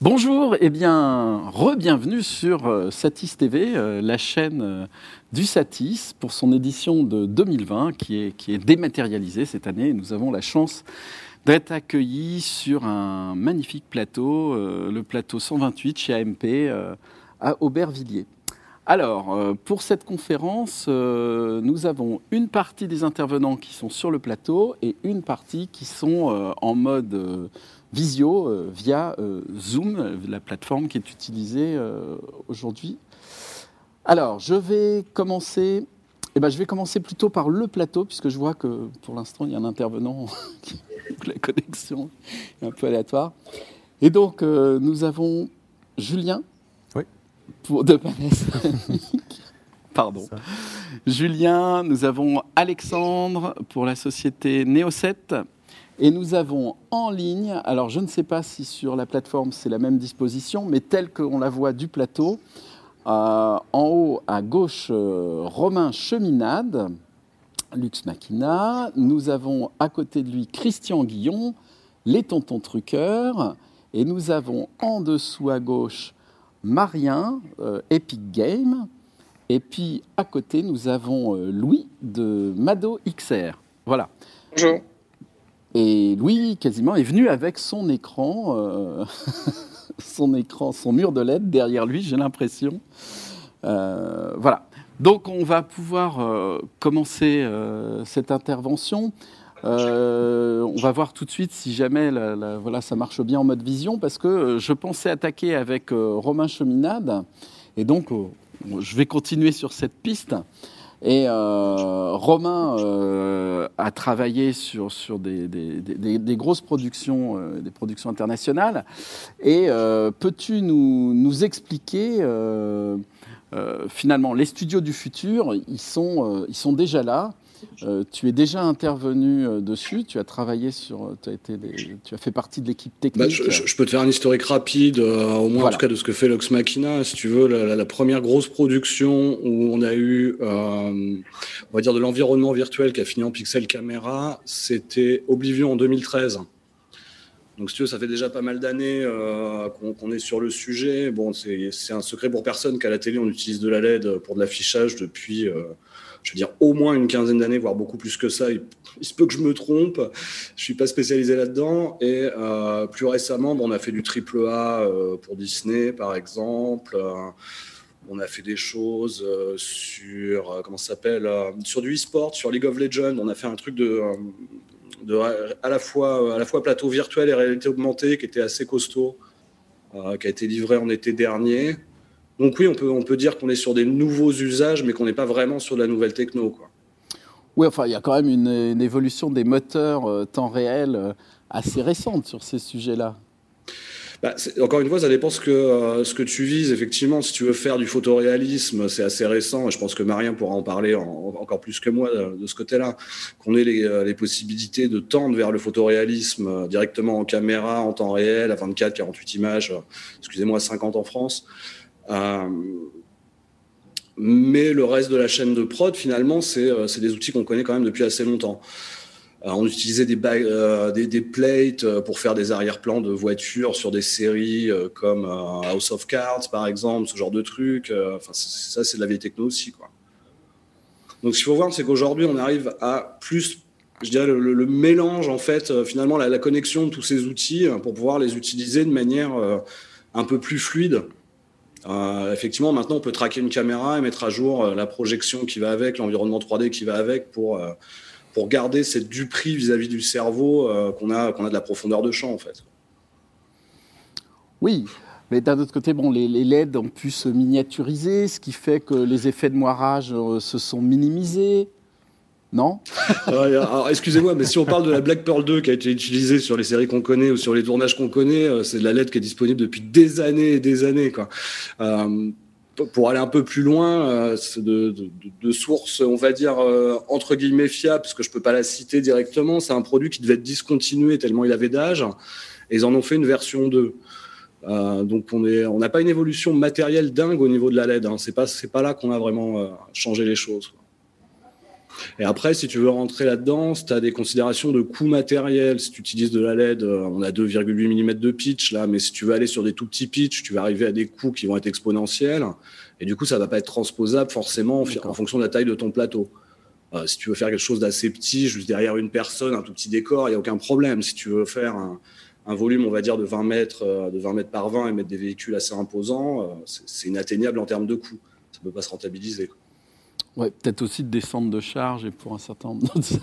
Bonjour et bien re-bienvenue sur euh, Satis TV, euh, la chaîne euh, du Satis pour son édition de 2020 qui est, qui est dématérialisée cette année. Nous avons la chance d'être accueillis sur un magnifique plateau, le plateau 128 chez AMP à Aubervilliers. Alors, pour cette conférence, nous avons une partie des intervenants qui sont sur le plateau et une partie qui sont en mode visio euh, via euh, Zoom, la plateforme qui est utilisée euh, aujourd'hui. Alors, je vais commencer. Eh ben, je vais commencer plutôt par le plateau, puisque je vois que pour l'instant, il y a un intervenant qui la connexion est un peu aléatoire. Et donc, nous avons Julien. Oui. Pour de Pardon. Julien, nous avons Alexandre pour la société Néo7. Et nous avons en ligne, alors je ne sais pas si sur la plateforme c'est la même disposition, mais telle qu'on la voit du plateau, euh, en haut à gauche, euh, Romain Cheminade, Lux Machina. Nous avons à côté de lui Christian Guillon, les tontons truqueurs. Et nous avons en dessous à gauche Marien, euh, Epic Game. Et puis à côté, nous avons Louis de Mado XR. Voilà. Bonjour. Et Louis, quasiment, est venu avec son écran, euh, son écran, son mur de LED derrière lui, j'ai l'impression. Euh, voilà. Donc, on va pouvoir euh, commencer cette intervention. on va voir tout de suite si jamais voilà, ça marche bien en mode vision, parce que je pensais attaquer avec Romain Cheminade, et donc je vais continuer sur cette piste. Et euh, Romain euh, a travaillé sur, des, grosses productions, euh, des productions internationales. Et peux-tu nous, expliquer finalement les studios du futur Ils ils sont déjà là. Euh, tu es déjà intervenu euh, dessus, tu as travaillé sur, euh, tu as, été tu as fait partie de l'équipe technique. Bah, je, peux te faire un historique rapide, au moins en tout cas de ce que fait Lux Machina. Si tu veux, la, première grosse production où on a eu, on va dire, de l'environnement virtuel qui a fini en pixel caméra, c'était Oblivion en 2013. Donc, si tu veux, ça fait déjà pas mal d'années qu'on est sur le sujet. Bon, c'est un secret pour personne qu'à la télé, on utilise de la LED pour de l'affichage depuis je veux dire, au moins une quinzaine d'années, voire beaucoup plus que ça. Il, se peut que je me trompe. Je suis pas spécialisé là-dedans. Et euh, plus récemment, on a fait du triple A euh, pour Disney, par exemple. Euh, on a fait des choses sur comment s'appelle sur du e-sport, sur League of Legends. On a fait un truc de à la fois à la fois plateau virtuel et réalité augmentée qui était assez costaud, qui a été livré en été dernier. Donc oui, on peut, on peut dire qu'on est sur des nouveaux usages, mais qu'on n'est pas vraiment sur de la nouvelle techno. Quoi. Oui, enfin, il y a quand même une, évolution des moteurs euh, temps réel euh, assez récente sur ces sujets-là. Bah, encore une fois, ça dépend ce que, euh, ce que tu vises. Effectivement, si tu veux faire du photoréalisme, c'est assez récent, et je pense que Marien pourra en parler encore plus que moi de, ce côté-là, qu'on ait les, les, possibilités de tendre vers le photoréalisme directement en caméra, en temps réel, à 24, 48 images, excusez-moi, 50 en France. Euh, mais le reste de la chaîne de prod, finalement, c'est euh, des outils qu'on connaît quand même depuis assez longtemps. Euh, on utilisait des, plates pour faire des arrière-plans de voitures sur des séries comme House of Cards, par exemple, ce genre de trucs. Enfin, ça, c'est de la vieille techno aussi. Quoi. Donc, ce qu'il faut voir, c'est qu'aujourd'hui, on arrive à plus, je dirais, le, mélange, en fait, finalement, la, connexion de tous ces outils pour pouvoir les utiliser de manière un peu plus fluide. Euh, effectivement, maintenant, on peut traquer une caméra et mettre à jour euh, la projection qui va avec, l'environnement 3D qui va avec pour, euh, pour garder cette duperie vis-à-vis du cerveau qu'on a, de la profondeur de champ, en fait. Oui, mais d'un autre côté, les, les, LED ont pu se miniaturiser, ce qui fait que les effets de moirage se sont minimisés. Non Excusez-moi, mais si on parle de la Black Pearl 2 qui a été utilisée sur les séries qu'on connaît ou sur les tournages qu'on connaît, euh, c'est de la LED qui est disponible depuis des années et des années. Euh, pour aller un peu plus loin, euh, de, sources, on va dire, entre guillemets fiables, parce que je peux pas la citer directement, c'est un produit qui devait être discontinué tellement il avait d'âge, et ils en ont fait une version 2. donc on n'a on pas une évolution matérielle dingue au niveau de la LED. Hein. C'est pas, pas là qu'on a vraiment changé les choses. Et après, si tu veux rentrer là-dedans, tu as des considérations de coûts matériels. Si tu utilises de la LED, euh, on a 2,8 mm de pitch là, mais si tu veux aller sur des tout petits pitch, tu vas arriver à des coûts qui vont être exponentiels. Et du coup, ça va pas être transposable forcément en fonction de la taille de ton plateau. Euh, si tu veux faire quelque chose d'assez petit, juste derrière une personne, un tout petit décor, il n'y a aucun problème. Si tu veux faire un, volume, on va dire, de 20 mètres, euh, de 20 mètres par 20 et mettre des véhicules assez imposants, c'est inatteignable en termes de coûts. Ça ne peut pas se rentabiliser. Ouais, peut-être aussi de descendre de charge et pour un certain nombre d'autres.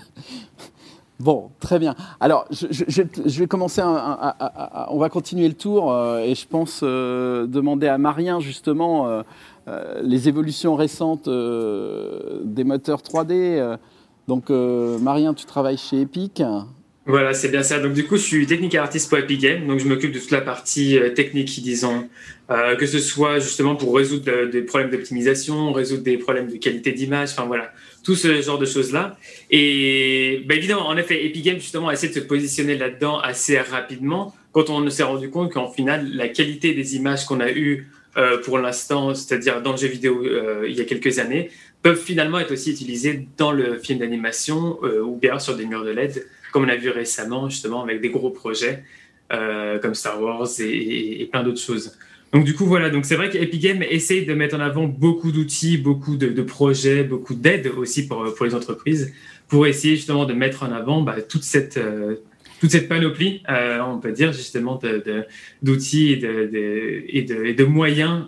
bon, très bien. Alors, je, vais commencer, on va continuer le tour euh, et je pense euh, demander à Marien justement euh, les évolutions récentes des moteurs 3D. donc, Marien, tu travailles chez Epic. Voilà, c'est bien ça. Donc du coup, je suis technical artiste pour Epic Games, donc je m'occupe de toute la partie euh, technique, disons, euh, que ce soit justement pour résoudre euh, des problèmes d'optimisation, résoudre des problèmes de qualité d'image, enfin voilà, tout ce genre de choses-là. Et bah, évidemment, en effet, Epic Games justement a essayé de se positionner là-dedans assez rapidement quand on s'est rendu compte qu'en final, la qualité des images qu'on a eues pour l'instant, c'est-à-dire dans le jeu vidéo il y a quelques années, peuvent finalement être aussi utilisées dans le film d'animation ou bien sur des murs de LED comme on a vu récemment, justement, avec des gros projets euh, comme Star Wars et, plein d'autres choses. Donc du coup, voilà, donc c'est vrai qu'Epic Games essaye de mettre en avant beaucoup d'outils, beaucoup de, projets, beaucoup d'aides aussi pour, pour les entreprises, pour essayer justement de mettre en avant bah, toute cette... Euh, toute cette panoplie, euh, on peut dire justement, d'outils et, et, et, de, moyens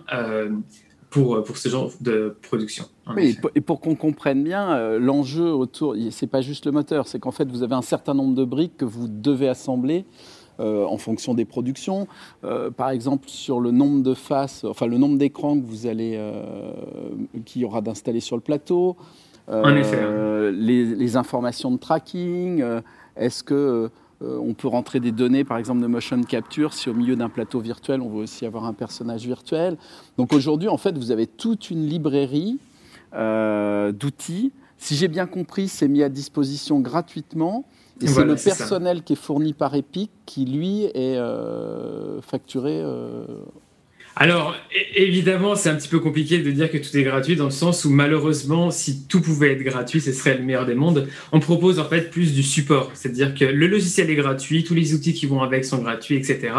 pour, pour ce genre de production. Oui, et pour, qu'on comprenne bien, euh, l'enjeu autour, c'est pas juste le moteur, c'est qu'en fait, vous avez un certain nombre de briques que vous devez assembler. Euh, en fonction des productions, euh, par exemple sur le nombre de faces, enfin le nombre d'écrans que vous allez, qu'il y aura d'installer sur le plateau, en effet, les, les, informations de tracking, est-ce que on peut rentrer des données, par exemple, de motion capture, si au milieu d'un plateau virtuel, on veut aussi avoir un personnage virtuel. Donc aujourd'hui, en fait, vous avez toute une librairie d'outils. Si j'ai bien compris, c'est mis à disposition gratuitement. Et c'est le personnel qui est fourni par Epic qui, lui, est euh, facturé alors, évidemment, c'est un petit peu compliqué de dire que tout est gratuit dans le sens où malheureusement, si tout pouvait être gratuit, ce serait le meilleur des mondes. On propose en fait plus du support, c'est-à-dire que le logiciel est gratuit, tous les outils qui vont avec sont gratuits, etc.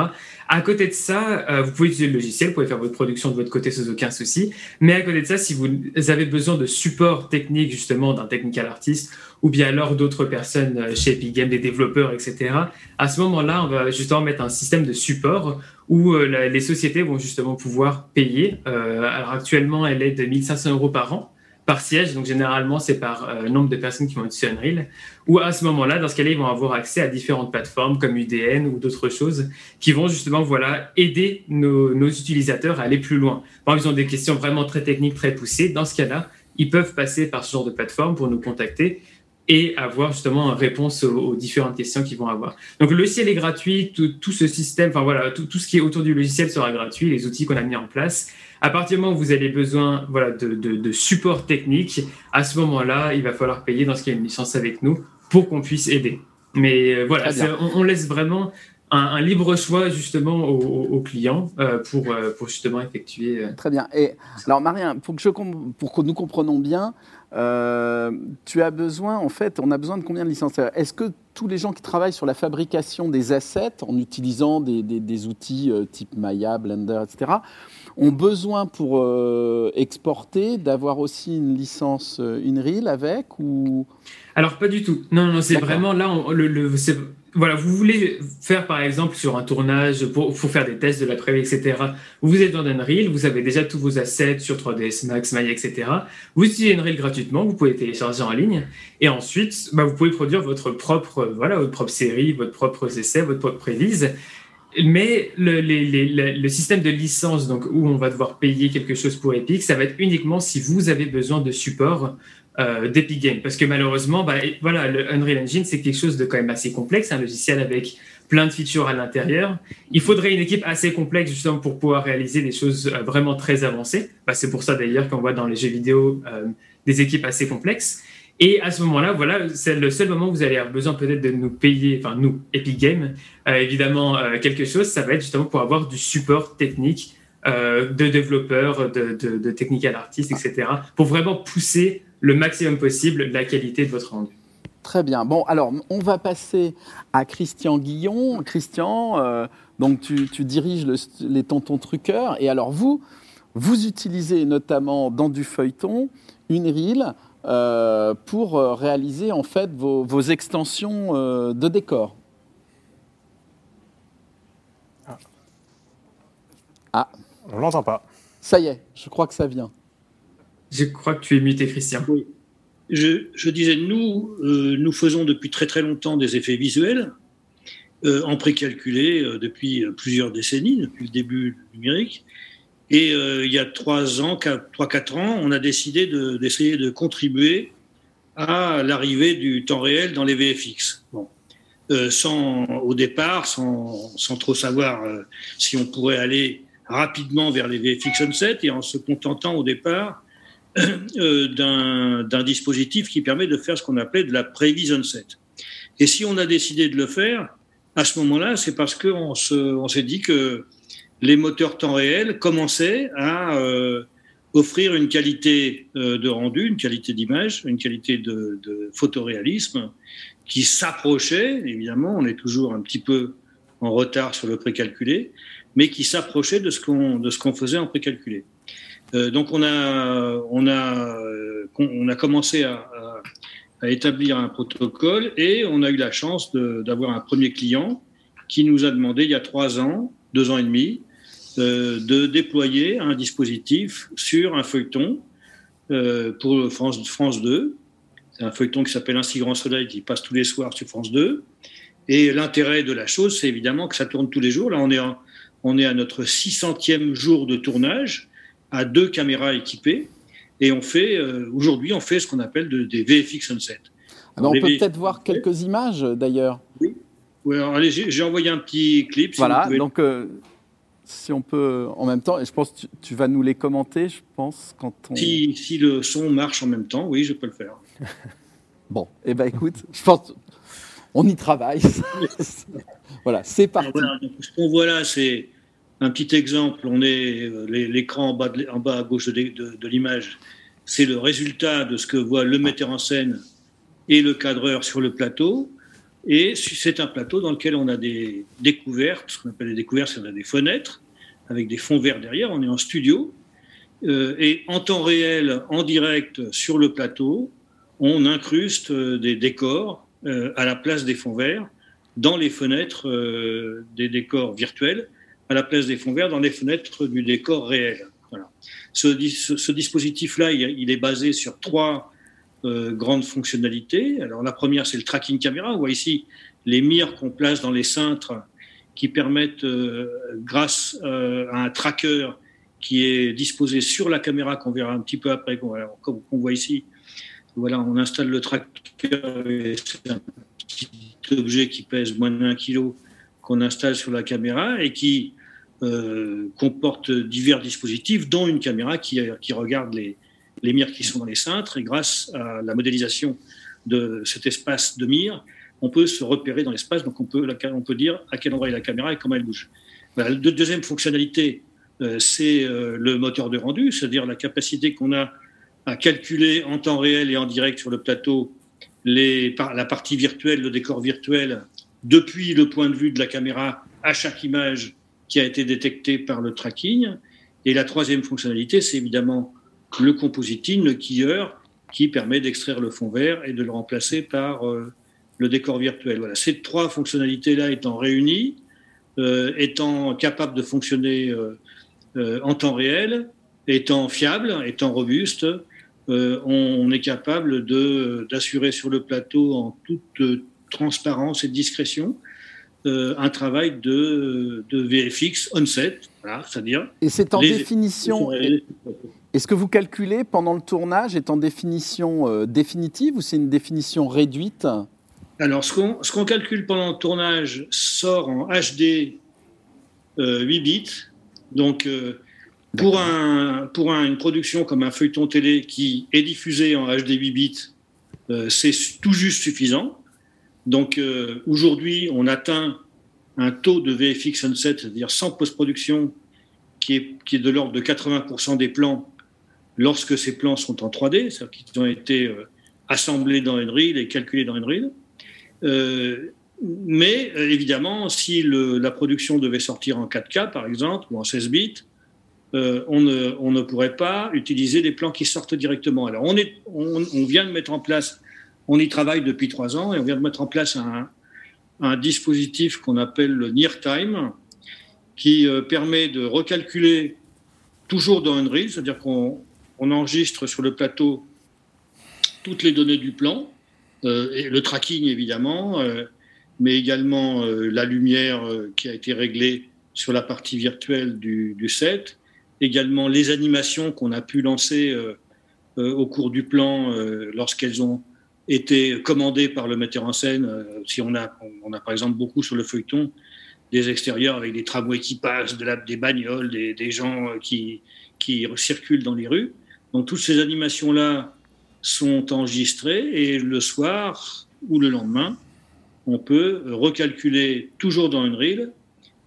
À côté de ça, euh, vous pouvez utiliser le logiciel, vous pouvez faire votre production de votre côté sans aucun souci. Mais à côté de ça, si vous avez besoin de support technique justement d'un technical artist ou bien alors d'autres personnes euh, chez Epic Games, des développeurs, etc. À ce moment-là, on va justement mettre un système de support où euh, les sociétés vont justement pouvoir payer. Euh, alors actuellement, elle est de 1500 euros par an par siège, donc généralement c'est par nombre de personnes qui vont être sur Unreal, ou à ce moment-là, dans ce cas-là, ils vont avoir accès à différentes plateformes comme UDN ou d'autres choses qui vont justement voilà, aider nos, nos, utilisateurs à aller plus loin. Par exemple, ils ont des questions vraiment très techniques, très poussées. Dans ce cas-là, ils peuvent passer par ce genre de plateforme pour nous contacter et avoir justement une réponse aux, différentes questions qu'ils vont avoir. Donc le logiciel est gratuit, tout, ce système, enfin voilà, tout, tout, ce qui est autour du logiciel sera gratuit, les outils qu'on a mis en place. À partir du moment où vous avez besoin voilà, de, de, support technique, à ce moment-là, il va falloir payer dans ce qui est une licence avec nous pour qu'on puisse aider. Mais euh, voilà, on, laisse vraiment un, libre choix justement aux, clients euh, pour, euh, pour justement effectuer. Très bien. Et alors Marien, pour que, je, pour que nous comprenons bien, euh, tu as besoin, en fait, on a besoin de combien de licences Est-ce que tous les gens qui travaillent sur la fabrication des assets en utilisant des, outils euh, type Maya, Blender, etc., ont besoin pour euh, exporter d'avoir aussi une licence Unreal avec ou? Alors pas du tout. Non, non, c'est vraiment là, le, voilà, vous voulez faire par exemple sur un tournage pour, faire des tests de la prévue, etc. Vous êtes dans Unreal, vous avez déjà tous vos assets sur 3ds Max, Maya, etc. Vous utilisez Unreal gratuitement, vous pouvez télécharger en ligne et ensuite bah, vous pouvez produire votre propre, voilà, votre propre série, votre propre essai, votre propre prévise. Mais le, le, système de licence, donc où on va devoir payer quelque chose pour Epic, ça va être uniquement si vous avez besoin de support euh, d'Epic Games. Parce que malheureusement, bah, voilà, le Unreal Engine, c'est quelque chose de quand même assez complexe, un logiciel avec plein de features à l'intérieur. Il faudrait une équipe assez complexe justement pour pouvoir réaliser des choses euh, vraiment très avancées. Bah, c'est pour ça d'ailleurs qu'on voit dans les jeux vidéo euh, des équipes assez complexes. Et à ce moment-là, voilà, c'est le seul moment où vous allez avoir besoin peut-être de nous payer, enfin nous, Epic Games, évidemment quelque chose, ça va être justement pour avoir du support technique de développeurs, de, de, de technical artistes, etc., pour vraiment pousser le maximum possible la qualité de votre rendu. Très bien. Bon, alors, on va passer à Christian Guillon. Christian, euh, donc tu, diriges les tontons truqueurs. Et alors, vous, vous utilisez notamment dans du feuilleton une reel euh, pour euh, réaliser en fait vos, extensions de décor. Ah. ah. On l'entend pas. Ça y est, je crois que ça vient. Je crois que tu es muté, Christian. Oui. Je, disais, nous, euh, nous faisons depuis très très longtemps des effets visuels euh, en précalculé euh, depuis plusieurs décennies, depuis le début du numérique. Et il y a trois ans, trois quatre ans, on a décidé d'essayer de, contribuer à l'arrivée du temps réel dans les VFX. Bon. au départ, sans, trop savoir si on pourrait aller rapidement vers les VFX Sunset et en se contentant au départ euh, d'un dispositif qui permet de faire ce qu'on appelait de la prévision set. Et si on a décidé de le faire, à ce moment-là, c'est parce qu'on on s'est dit que les moteurs temps réel commençaient à euh, offrir une qualité euh, de rendu, une qualité d'image, une qualité de, de photoréalisme qui s'approchait, évidemment, on est toujours un petit peu en retard sur le précalculé, mais qui s'approchait de ce qu'on faisait en précalculé. Euh, donc on a, on a, euh, on a commencé à, établir un protocole et on a eu la chance d'avoir un premier client qui nous a demandé il y a trois ans, deux ans et demi, euh, de déployer un dispositif sur un feuilleton pour France, France 2. C'est un feuilleton qui s'appelle Ainsi Grand Soleil qui passe tous les soirs sur France 2. Et l'intérêt de la chose, c'est évidemment que ça tourne tous les jours. Là, on est, on est à notre 600e jour de tournage à deux caméras équipées. Et on fait, euh, aujourd'hui, on fait ce qu'on appelle des VFX Sunset. Alors, on peut peut-être voir quelques images d'ailleurs. Oui. allez, j'ai envoyé un petit clip. voilà, donc euh, si on peut en même temps, et je pense que tu, vas nous les commenter, je pense, quand on... Si, si, le son marche en même temps, oui, je peux le faire. bon, et eh ben écoute, je pense, on y travaille. voilà, c'est parti. ce qu'on voit là, c'est un petit exemple, on est euh, l'écran en bas, à gauche de, l'image, c'est le résultat de ce que voit le metteur en scène et le cadreur sur le plateau. Et c'est un plateau dans lequel on a des découvertes, ce qu'on appelle des découvertes, c'est a des fenêtres avec des fonds verts derrière. On est en studio euh, et en temps réel, en direct sur le plateau, on incruste euh, des décors à la place des fonds verts dans les fenêtres des décors virtuels à la place des fonds verts dans les fenêtres du décor réel. Ce, dispositif-là, il, est basé sur trois euh, grandes fonctionnalités. Alors la première, c'est le tracking caméra. On voit ici les mires qu'on place dans les cintres qui permettent, euh, grâce euh, à un tracker qui est disposé sur la caméra, qu'on verra un petit peu après, comme on voit ici. Voilà, on installe le tracker, c'est un petit objet qui pèse moins d'un kilo qu'on installe sur la caméra et qui euh, comporte divers dispositifs, dont une caméra qui, qui regarde les, les mires qui sont dans les cintres. Et grâce à la modélisation de cet espace de mire, on peut se repérer dans l'espace. Donc on peut, on peut dire à quel endroit est la caméra et comment elle bouge. La deuxième fonctionnalité, euh, c'est euh, le moteur de rendu, c'est-à-dire la capacité qu'on a à calculer en temps réel et en direct sur le plateau la partie virtuelle, le décor virtuel depuis le point de vue de la caméra à chaque image qui a été détecté par le tracking. Et la troisième fonctionnalité, c'est évidemment le compositing, le keyer, qui permet d'extraire le fond vert et de le remplacer par euh, le décor virtuel. Voilà. Ces trois fonctionnalités-là étant réunies, euh, étant capables de fonctionner euh, en temps réel, étant fiables, étant robustes, on, est capable d'assurer sur le plateau en toute transparence et discrétion euh, un travail de, de VFX on-set, voilà, c'est-à-dire... Et c'est en définition... Est-ce que vous calculez pendant le tournage est en définition euh, définitive ou c'est une définition réduite? Alors, ce qu'on ce calcule pendant le tournage sort en HD 8 euh, bits. Donc, pour, un, pour une production comme un feuilleton télé qui est diffusé en HD 8 bits, c'est tout juste suffisant. Donc euh, aujourd'hui, on atteint un taux de VFX Sunset, c'est-à-dire sans post-production, qui est, de l'ordre de 80% des plans lorsque ces plans sont en 3D, c'est-à-dire qu'ils ont été euh, assemblés dans Unreal et calculés dans Unreal. Euh, mais euh, évidemment, si la production devait sortir en 4K, par exemple, ou en 16 bits, on, ne, pourrait pas utiliser des plans qui sortent directement. Alors, on, vient de mettre en place, on y travaille depuis trois ans, et on vient de mettre en place un, dispositif qu'on appelle le Near Time, qui permet de recalculer toujours dans Unreal, c'est-à-dire qu'on on enregistre sur le plateau toutes les données du plan, euh, et le tracking évidemment, euh, mais également euh, la lumière qui a été réglée sur la partie virtuelle du, set, également les animations qu'on a pu lancer au cours du plan lorsqu'elles ont été commandées par le metteur en scène. si on a, on a par exemple beaucoup sur le feuilleton des extérieurs avec des tramways qui passent, de la, des bagnoles, des, gens qui, qui circulent dans les rues. Donc toutes ces animations-là sont enregistrées et le soir ou le lendemain, on peut recalculer toujours dans Unreal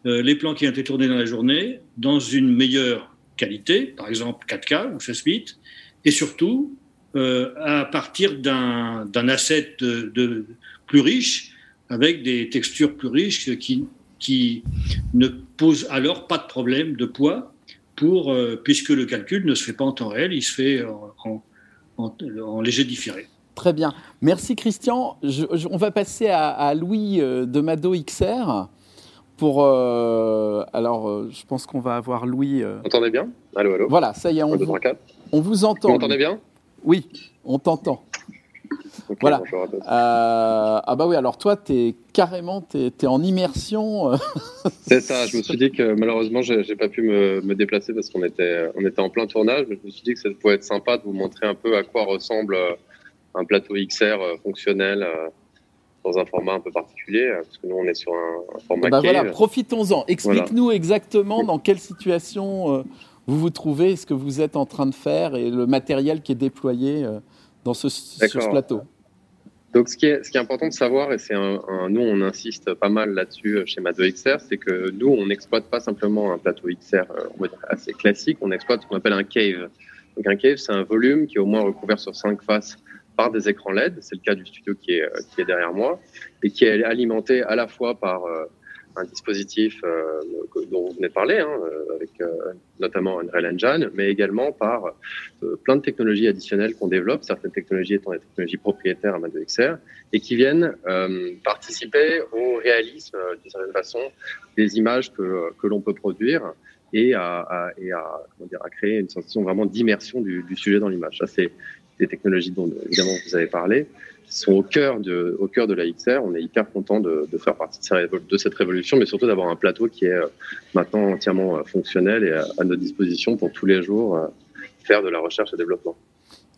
euh, les plans qui ont été tournés dans la journée dans une meilleure qualité, par exemple 4K ou 16 bits, et surtout euh, à partir d'un asset de, plus riche, avec des textures plus riches qui, qui ne posent alors pas de problème de poids pour, euh, puisque le calcul ne se fait pas en temps réel, il se fait en, léger différé. Très bien. Merci Christian. on va passer à, Louis euh, de Mado XR. Pour, euh, alors, je pense qu'on va avoir Louis. Vous entendez bien? Allô, allô? Voilà, ça y est, on, vous, on vous entend. Vous m'entendez bien? Oui, on t'entend voilà. Euh, ah bah oui, alors toi, tu es carrément es, en immersion. Euh. C'est ça, je me suis dit que malheureusement, j'ai pas pu me, me déplacer parce qu'on était, on était en plein tournage, mais je me suis dit que ça pouvait être sympa de vous montrer un peu à quoi ressemble euh, un plateau XR fonctionnel dans un format un peu particulier, parce que nous, on est sur un, format bah voilà, profitons-en. Explique-nous exactement dans quelle situation vous vous trouvez, ce que vous êtes en train de faire et le matériel qui est déployé dans ce, sur ce plateau. Donc, ce qui, est, ce qui est important de savoir, et c'est un, nous, on insiste pas mal là-dessus chez Mado XR, c'est que nous, on n'exploite pas simplement un plateau XR euh, on va dire assez classique, on exploite ce qu'on appelle un cave. Donc, un cave, c'est un volume qui est au moins recouvert sur cinq faces par des écrans LED. C'est le cas du studio qui est, euh, qui est derrière moi et qui est alimenté à la fois par euh, un dispositif euh, dont vous venez de parler, hein, euh, avec euh, notamment Unreal Engine, mais également par plein de technologies additionnelles qu'on développe, certaines technologies étant des technologies propriétaires à Mado XR, et qui viennent participer au réalisme, d'une certaine façon, des images que, que l'on peut produire et à créer une sensation vraiment d'immersion du, du sujet dans l'image. Ça, c'est des technologies dont évidemment vous avez parlé qui sont au cœur de, au cœur de la XR. On est hyper content de, de, faire partie de cette révolution, mais surtout d'avoir un plateau qui est euh, maintenant entièrement euh, fonctionnel et à, notre disposition pour tous les jours euh, faire de la recherche et développement.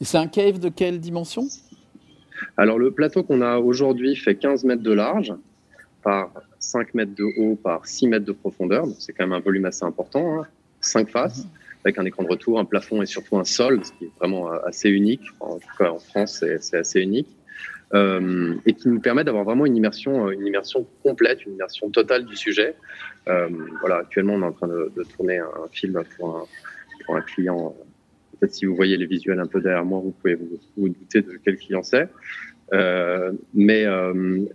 Et c'est un cave de quelle dimension? Alors le plateau qu'on a aujourd'hui fait 15 mètres de large par 5 mètres de haut par 6 mètres de profondeur. C'est quand même un volume assez important. Hein. 5 faces. Avec un écran de retour, un plafond et surtout un sol, ce qui est vraiment assez unique. En tout cas, en France, c'est assez unique. Euh, et qui nous permet d'avoir vraiment une immersion, euh, une immersion complète, une immersion totale du sujet. Euh, voilà, actuellement, on est en train de, tourner un film pour un, client. Peut-être si vous voyez les visuels un peu derrière moi, vous pouvez vous, douter de quel client c'est. Mais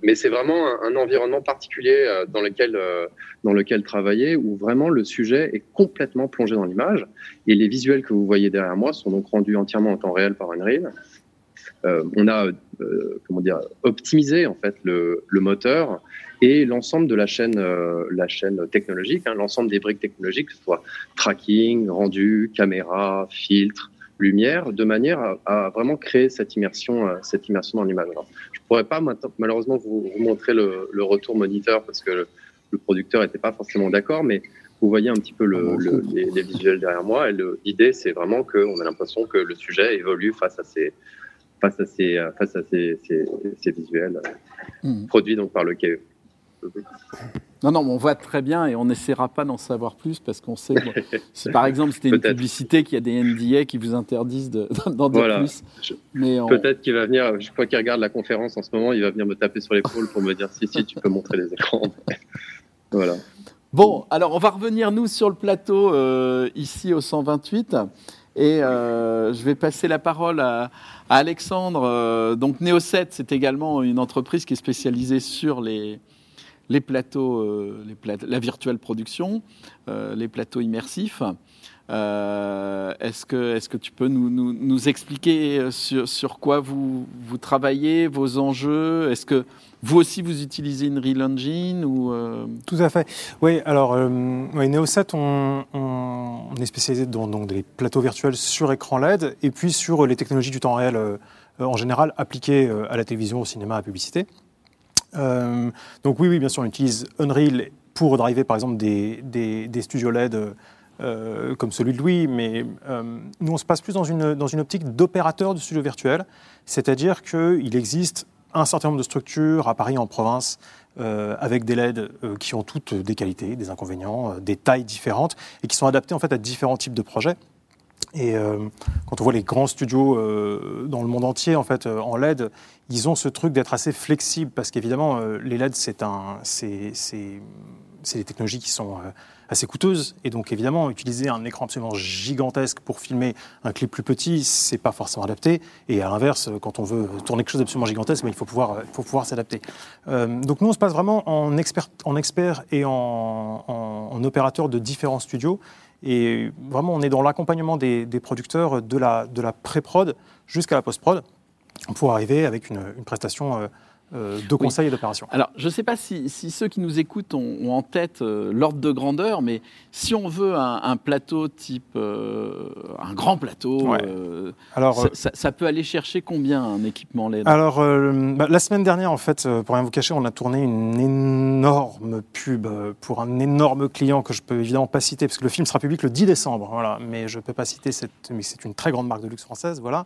mais c'est vraiment un, environnement particulier dans lequel dans lequel travailler où vraiment le sujet est complètement plongé dans l'image et les visuels que vous voyez derrière moi sont donc rendus entièrement en temps réel par Unreal on a comment dire optimisé en fait le, moteur et l'ensemble de la chaîne, euh, la chaîne technologique, hein, l'ensemble des briques technologiques, que ce soit tracking, rendu, caméra, filtre, lumière, de manière à, vraiment créer cette immersion, cette immersion dans l'image. Je pourrais pas malheureusement vous, montrer le, retour moniteur parce que le, producteur n'était pas forcément d'accord, mais vous voyez un petit peu les, visuels derrière moi. L'idée, c'est vraiment qu'on a l'impression que le sujet évolue face à ces, face à ces, euh, face à ces, ces, visuels euh, hmm. produits donc par le KE. Non, non, on voit très bien et on n'essaiera pas d'en savoir plus parce qu'on sait si par exemple c'était une publicité qu'il y a des NDA qui vous interdisent d'en dire plus. Mais Peut-être qu'il va venir, je crois qu'il regarde la conférence en ce moment, il va venir me taper sur l'épaule pour me dire si, si, tu peux montrer les écrans. voilà. Bon, alors on va revenir nous sur le plateau euh, ici au 128. Et je vais passer la parole à, Alexandre. donc Neoset, c'est également une entreprise qui est spécialisée sur les, plateaux, les la virtuelle production, les plateaux immersifs. Euh, est-ce que, est que tu peux nous, nous, expliquer euh, sur, sur, quoi vous, vous travaillez, vos enjeux? Est-ce que vous aussi vous utilisez une Real Engine ou euh? Tout à fait. Oui, alors Neoset, on, on, est spécialisé dans donc, des plateaux virtuels sur écran LED et puis sur les technologies du temps réel en général appliquées à la télévision, au cinéma, à la publicité. donc oui, oui, bien sûr, on utilise Unreal pour driver par exemple des, des studios LED euh, comme celui de Louis, mais euh, nous, on se passe plus dans une, dans une optique d'opérateur de studio virtuel, c'est-à-dire qu'il existe un certain nombre de structures à Paris, en province, euh, avec des LED qui ont toutes des qualités, des inconvénients, des tailles différentes, et qui sont adaptés en fait à différents types de projets. Et quand on voit les grands studios dans le monde entier, en fait, en LED, ils ont ce truc d'être assez flexibles, parce qu'évidemment, les LED, c'est un, c'est, des technologies qui sont assez coûteuse. Et donc, évidemment, utiliser un écran absolument gigantesque pour filmer un clip plus petit, c'est pas forcément adapté. Et à l'inverse, quand on veut tourner quelque chose d'absolument gigantesque, ben, il faut pouvoir, il faut pouvoir s'adapter. Euh, donc, nous, on se passe vraiment en expert, en expert et en, en, opérateur de différents studios. Et vraiment, on est dans l'accompagnement des, producteurs de la, de la pré-prod jusqu'à la post-prod pour arriver avec une prestation euh, de conseils et d'opérations. Alors, je ne sais pas si, ceux qui nous écoutent ont, en tête euh, l'ordre de grandeur, mais si on veut un, plateau type, euh, un grand plateau, alors, ça, peut aller chercher combien un équipement LED Alors, bah, la semaine dernière, en fait, pour rien vous cacher, on a tourné une énorme pub pour un énorme client que je peux évidemment pas citer, parce que le film sera public le 10 décembre, voilà, mais je ne peux pas citer cette, mais c'est une très grande marque de luxe française, voilà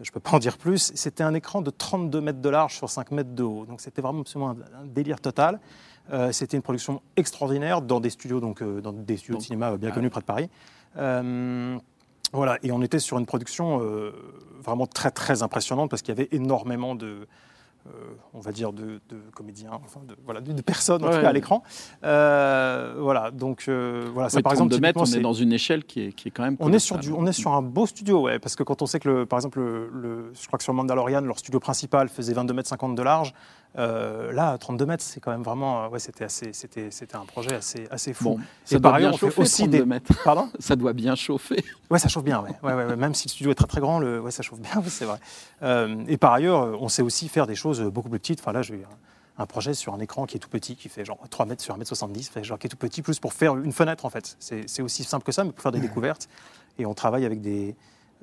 je ne peux pas en dire plus, c'était un écran de 32 mètres de large sur 5 mètres de haut. Donc c'était vraiment absolument un, délire total. Euh, c'était une production extraordinaire dans des studios, donc, euh, dans des studios de cinéma bien connus près de Paris. Euh, voilà, et on était sur une production vraiment très très impressionnante parce qu'il y avait énormément de, euh, on va dire, de, comédiens, enfin de, voilà, de, personnes en tout cas à l'écran. Euh, voilà, donc euh, voilà, ça par exemple. mètres, on est dans une échelle qui est, qui est quand même. On est sur du, on est sur un beau studio, ouais, parce que quand on sait que le, par exemple, le, je crois que sur Mandalorian, leur studio principal faisait 22 mètres 50 de large. Là, 32 mètres, c'est quand même vraiment, ouais, c'était assez, c'était, c'était un projet assez, assez fou. ça doit bien chauffer, aussi des mètres. Pardon? Ça doit bien chauffer. Ouais, ça chauffe bien, ouais. Ouais, ouais, même si le studio est très très grand, le, ouais, ça chauffe bien, c'est vrai. et par ailleurs, on sait aussi faire des choses beaucoup plus petites. Enfin là, j'ai un projet sur un écran qui est tout petit, qui fait genre 3 mètres sur 1 mètre 70, fait genre qui est tout petit, plus pour faire une fenêtre en fait. C'est aussi simple que ça, mais pour faire des découvertes. Et on travaille avec des,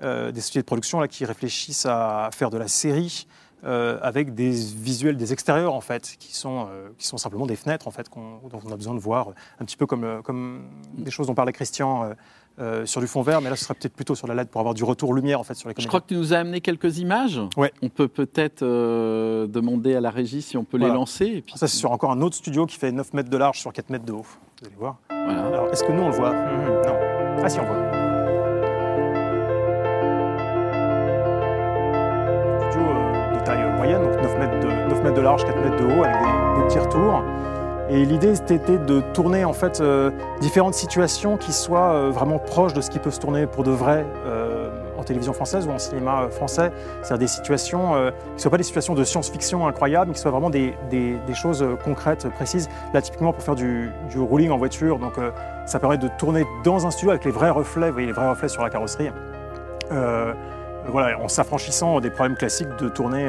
euh, des sociétés de production là, qui réfléchissent à faire de la série euh, avec des visuels des extérieurs en fait, qui sont, euh, qui sont simplement des fenêtres en fait, dont on a besoin de voir, un petit peu comme, comme des choses dont parlait Christian euh, sur du fond vert, mais là ce serait peut-être plutôt sur la LED pour avoir du retour lumière en fait sur les Je crois que tu nous as amené quelques images. Ouais. On peut peut-être euh, demander à la régie si on peut les lancer. Et puis... Ça c'est sur encore un autre studio qui fait 9 mètres de large sur 4 mètres de haut. Vous allez voir. Alors est-ce que nous on le voit? Mmh, Non. Ah si on voit. Donc 9 mètres de, 9 mètres de large, 4 mètres de haut avec des, des petits retours. Et l'idée, c'était de tourner en fait euh, différentes situations qui soient euh, vraiment proches de ce qui peut se tourner pour de vrai euh, en télévision française ou en cinéma français. C'est-à-dire des situations qui ne soient pas des situations de science-fiction incroyables, mais qui soient vraiment des, des, choses concrètes, précises. Là, typiquement, pour faire du, du rolling en voiture, donc ça permet de tourner dans un studio avec les vrais reflets, vous voyez les vrais reflets sur la carrosserie. voilà, en s'affranchissant des problèmes classiques de tourner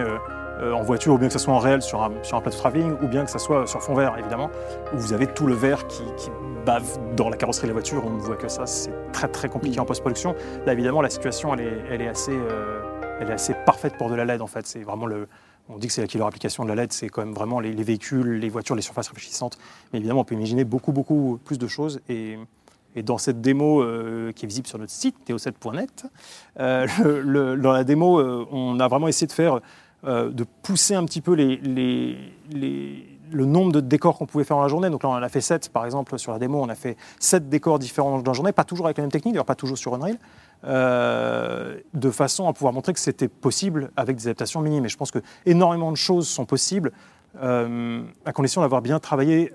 euh, en voiture, ou bien que ce soit en réel sur un, sur un plateau travelling, ou bien que ce soit sur fond vert, évidemment, où vous avez tout le verre qui, bave dans la carrosserie de la voiture, on ne voit que ça, c'est très très compliqué en post-production. Là, évidemment, la situation, elle est, elle est, assez, euh, elle est assez parfaite pour de la LED, en fait. C'est vraiment le, on dit que c'est la killer application de la LED, c'est quand même vraiment les, véhicules, les voitures, les surfaces réfléchissantes. Mais évidemment, on peut imaginer beaucoup, beaucoup plus de choses. Et, dans cette démo euh, qui est visible sur notre site, teo7.net, dans la démo, on a vraiment essayé de faire euh, de pousser un petit peu le nombre de décors qu'on pouvait faire dans la journée. Donc là, on a fait 7, par exemple, sur la démo, on a fait 7 décors différents dans la journée, pas toujours avec la même technique, d'ailleurs pas toujours sur Unreal, euh, de façon à pouvoir montrer que c'était possible avec des adaptations minimes. Et je pense que énormément de choses sont possibles à condition d'avoir bien travaillé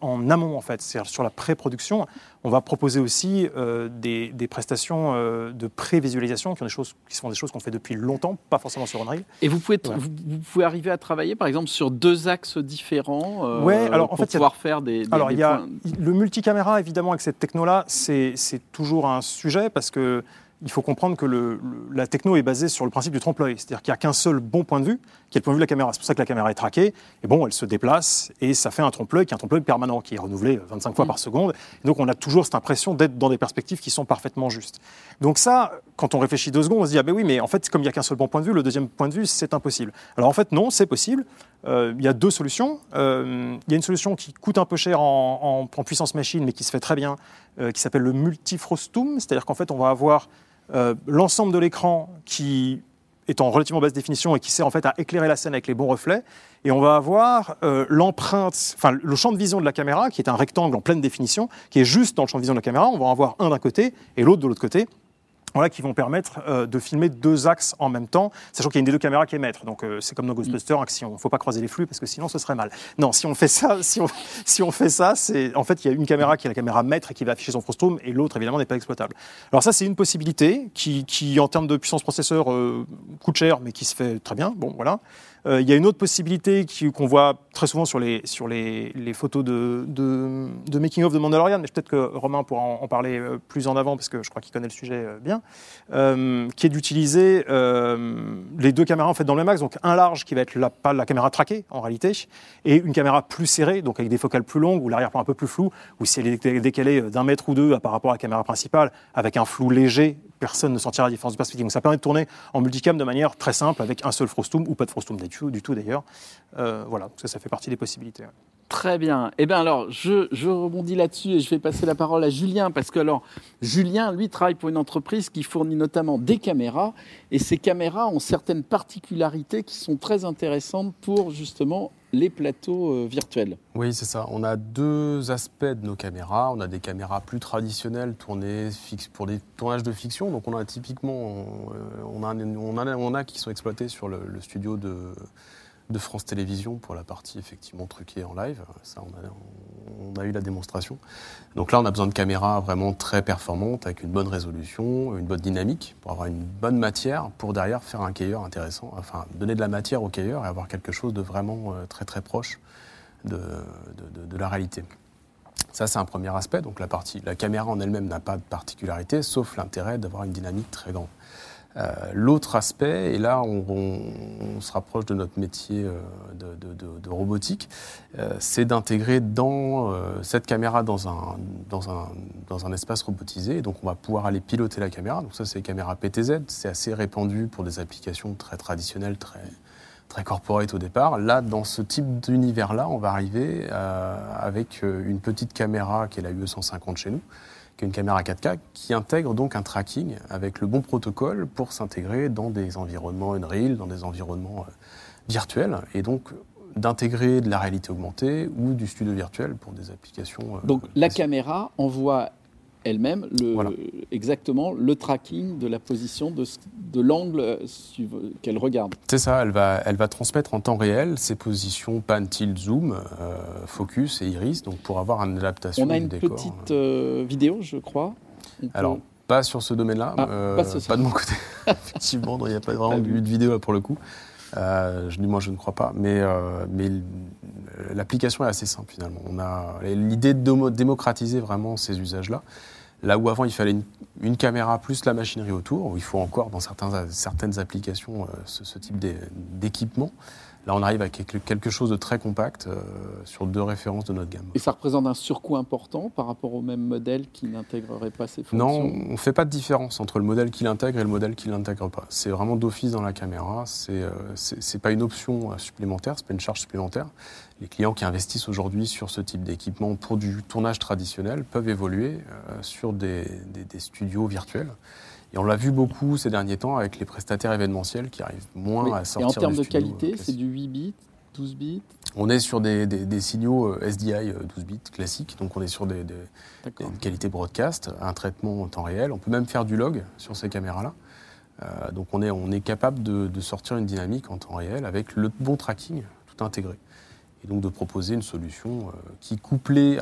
en amont, en fait, c'est-à-dire sur la pré-production. On va proposer aussi des, prestations de pré-visualisation qui, qui sont des choses qu'on fait depuis longtemps, pas forcément sur Unreal. Et vous pouvez, vous, pouvez arriver à travailler, par exemple, sur deux axes différents ouais, alors, pour en fait, pouvoir faire des, Alors, il y a le multicaméra, évidemment, avec cette techno-là, c'est toujours un sujet parce que il faut comprendre que le, la techno est basée sur le principe du trompe-l'œil. C'est-à-dire qu'il n'y a qu'un seul bon point de vue, qui est le point de vue de la caméra. C'est pour ça que la caméra est traquée. Et bon, elle se déplace et ça fait un trompe-l'œil qui est un trompe-l'œil permanent, qui est renouvelé 25 fois mm. par seconde. donc on a toujours cette impression d'être dans des perspectives qui sont parfaitement justes. Donc ça, quand on réfléchit deux secondes, on se dit, ah ben oui, mais en fait, comme il n'y a qu'un seul bon point de vue, le deuxième point de vue, c'est impossible. Alors en fait, non, c'est possible. Euh, il y a deux solutions. Euh, il y a une solution qui coûte un peu cher en, en, puissance machine, mais qui se fait très bien, euh, qui s'appelle le multifrostum. C'est-à-dire qu'en fait, on va avoir euh, l'ensemble de l'écran qui est en relativement basse définition et qui sert en fait à éclairer la scène avec les bons reflets. Et on va avoir euh, le champ de vision de la caméra, qui est un rectangle en pleine définition, qui est juste dans le champ de vision de la caméra. On va en avoir un d'un côté et l'autre de l'autre côté voilà, qui vont permettre euh, de filmer deux axes en même temps, sachant qu'il y a une des deux caméras qui est maître. Donc euh, c'est comme dans Ghostbusters, hein, on faut pas croiser les flux parce que sinon ce serait mal. Non, si on fait ça, si on, si on fait ça, c'est en fait il y a une caméra qui est la caméra maître et qui va afficher son frustum et l'autre évidemment n'est pas exploitable. Alors ça c'est une possibilité qui, qui en termes de puissance processeur euh, coûte cher mais qui se fait très bien. Bon voilà. Euh, il y a une autre possibilité qu'on voit très souvent sur les, photos de, making-of de Mandalorian, mais peut-être que Romain pourra en, parler euh, plus en avant, parce que je crois qu'il connaît le sujet euh, bien, qui est d'utiliser les deux caméras en fait, dans le axe, donc un large qui va être la, pas la caméra traquée en réalité, et une caméra plus serrée, donc avec des focales plus longues, ou l'arrière-plan un peu plus flou, ou si elle est décalée d'un mètre ou deux par rapport à la caméra principale, avec un flou léger personne ne sentira la différence de perspective. Donc ça permet de tourner en multicam de manière très simple avec un seul frostum ou pas de frostum du tout d'ailleurs. Euh, voilà, ça fait partie des possibilités. Très bien. Eh bien alors, je, rebondis là-dessus et je vais passer la parole à Julien parce que alors, Julien, lui, travaille pour une entreprise qui fournit notamment des caméras et ces caméras ont certaines particularités qui sont très intéressantes pour justement les plateaux euh, virtuels. Oui, c'est ça. On a deux aspects de nos caméras. On a des caméras plus traditionnelles tournées pour des tournages de fiction. Donc on a typiquement, euh, on a, on a, on a qui sont exploités sur le studio de de France Télévisions pour la partie effectivement truquée en live. Ça, on a, eu la démonstration. Donc là, on a besoin de caméras vraiment très performantes, avec une bonne résolution, une bonne dynamique, pour avoir une bonne matière, pour derrière faire un cailleur intéressant, enfin donner de la matière au cailleur et avoir quelque chose de vraiment euh, très très proche de, de, la réalité. Ça, c'est un premier aspect. Donc la, partie, la caméra en elle-même n'a pas de particularité, sauf l'intérêt d'avoir une dynamique très grande. Euh, l'autre aspect, et là on, se rapproche de notre métier euh, de, robotique, euh, c'est d'intégrer dans cette caméra dans un, dans, un, dans un espace robotisé. Donc on va pouvoir aller piloter la caméra. Donc ça c'est les caméras PTZ, c'est assez répandu pour des applications très traditionnelles, très, très corporate au départ. Là, dans ce type d'univers-là, on va arriver avec une petite caméra qui est la UE 150 chez nous, qui est une caméra 4K, qui intègre donc un tracking avec le bon protocole pour s'intégrer dans des environnements Unreal, dans des environnements euh, virtuels, et donc d'intégrer de la réalité augmentée ou du studio virtuel pour des applications. Euh, donc la caméra envoie elle-même exactement le tracking de la position de, de l'angle euh, qu'elle regarde. C'est ça, elle va, elle va transmettre en temps réel ses positions pan, tilt, zoom, euh, focus et iris, donc pour avoir une adaptation On a une petite euh, vidéo, je crois. Alors, pas sur ce domaine-là, ah, pas, de mon côté. Effectivement, il n'y a pas vraiment de vidéo pour le coup. je dis moi, je ne crois pas, mais, mais l'application est assez simple finalement. On a l'idée de démocratiser vraiment ces usages-là. Là où avant il fallait une, caméra plus la machinerie autour, où il faut encore dans certains, certaines applications euh, ce, type d'équipement. Là, on arrive à quelque chose de très compact euh, sur deux références de notre gamme. Et ça représente un surcoût important par rapport au même modèle qui n'intégrerait pas ces fonctions? Non, on ne fait pas de différence entre le modèle qui l'intègre et le modèle qui ne l'intègre pas. C'est vraiment d'office dans la caméra. Ce n'est euh, pas une option supplémentaire, ce n'est pas une charge supplémentaire les clients qui investissent aujourd'hui sur ce type d'équipement pour du tournage traditionnel peuvent évoluer euh, sur des, studios virtuels. Et on l'a vu beaucoup ces derniers temps avec les prestataires événementiels qui arrivent moins à sortir. Et en termes de qualité, c'est du 8 bits 12 bits On est sur des, signaux euh, SDI 12 euh, bits classiques, donc on est sur des, une qualité broadcast, un traitement en temps réel. On peut même faire du log sur ces caméras-là. donc on est, on est capable de, de sortir une dynamique en temps réel avec le bon tracking tout intégré. Et donc de proposer une solution qui couplée.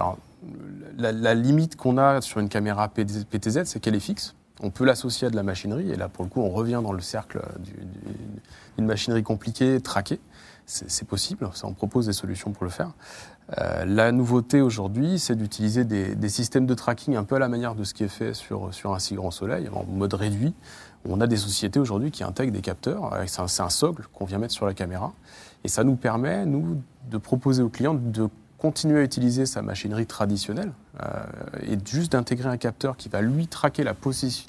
la, limite qu'on a sur une caméra PTZ, c'est qu'elle est fixe. On peut l'associer à de la machinerie, et là, pour le coup, on revient dans le cercle d'une machinerie compliquée, traquée. C'est possible, ça, on propose des solutions pour le faire. Euh, la nouveauté aujourd'hui, c'est d'utiliser des, systèmes de tracking un peu à la manière de ce qui est fait sur, sur un si grand soleil, en mode réduit. On a des sociétés aujourd'hui qui intègrent des capteurs, c'est un, un, socle qu'on vient mettre sur la caméra, et ça nous permet, nous, de proposer aux clients de continuer à utiliser sa machinerie traditionnelle euh, et juste d'intégrer un capteur qui va lui traquer la,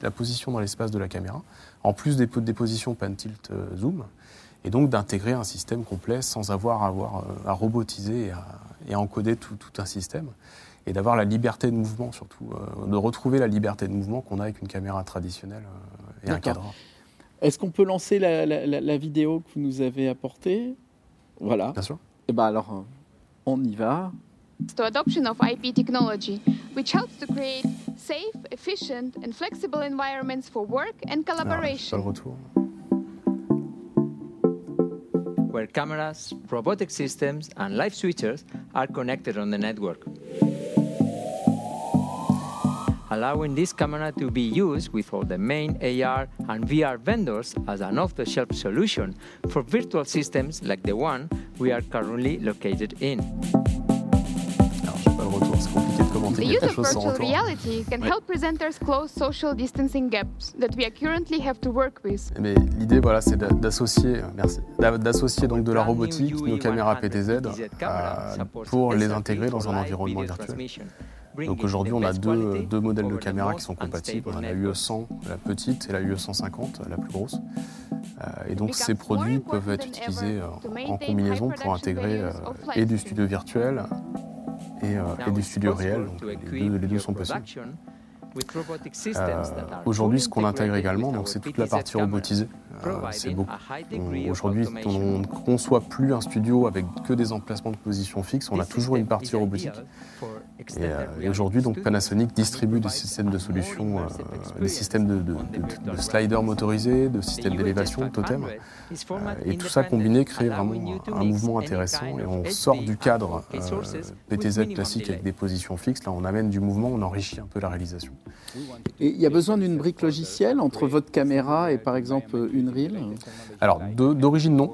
la position dans l'espace de la caméra, en plus des, des positions pan tilt euh, zoom, et donc d'intégrer un système complet sans avoir à, avoir, à robotiser et à, et encoder tout, un système et d'avoir la liberté de mouvement surtout, euh, de retrouver la liberté de mouvement qu'on a avec une caméra traditionnelle euh, et un cadre. Est-ce qu'on peut lancer la, vidéo que vous nous avez apportée? Voilà. Bien sûr. Et eh ben alors, euh, on y va. To adoption of IP technology, which helps to create safe, efficient and flexible environments for work and collaboration. Alors, retour. where cameras, robotic systems, and live switchers are connected on the network. Allowing this camera to be used with all the main AR and VR vendors as an off the shelf solution for virtual systems like the one we are currently located in. The use of virtual reality can help presenters close social distancing gaps that we currently have to work with. Eh Mais l'idée, voilà, c'est d'associer, merci, d'associer donc de la robotique, nos caméras PTZ, euh, pour les intégrer dans un environnement virtuel. Donc aujourd'hui, on a deux, deux, modèles de caméras qui sont compatibles. On a la UE100, la petite, et la UE150, la plus grosse. Euh, et donc ces produits peuvent être utilisés euh, en combinaison pour intégrer et du studio virtuel et, euh, et du studio réel. Donc les deux, les deux sont possibles. Euh, Aujourd'hui, ce qu'on intègre également, c'est toute la partie robotisée. Euh, c'est beaucoup. Aujourd'hui, on ne conçoit plus un studio avec que des emplacements de position fixe. On a toujours une partie robotique. Euh, et, aujourd'hui, donc Panasonic distribue des systèmes de solutions, euh, des systèmes de, de, de, sliders motorisés, de systèmes d'élévation, de totem. Euh, et tout ça combiné crée vraiment un mouvement intéressant. Et on sort du cadre PTZ classique avec des positions fixes. Là, on amène du mouvement, on enrichit un peu la réalisation. Et il y a besoin d'une brique logicielle entre votre caméra et par exemple une reel Alors, d'origine, non.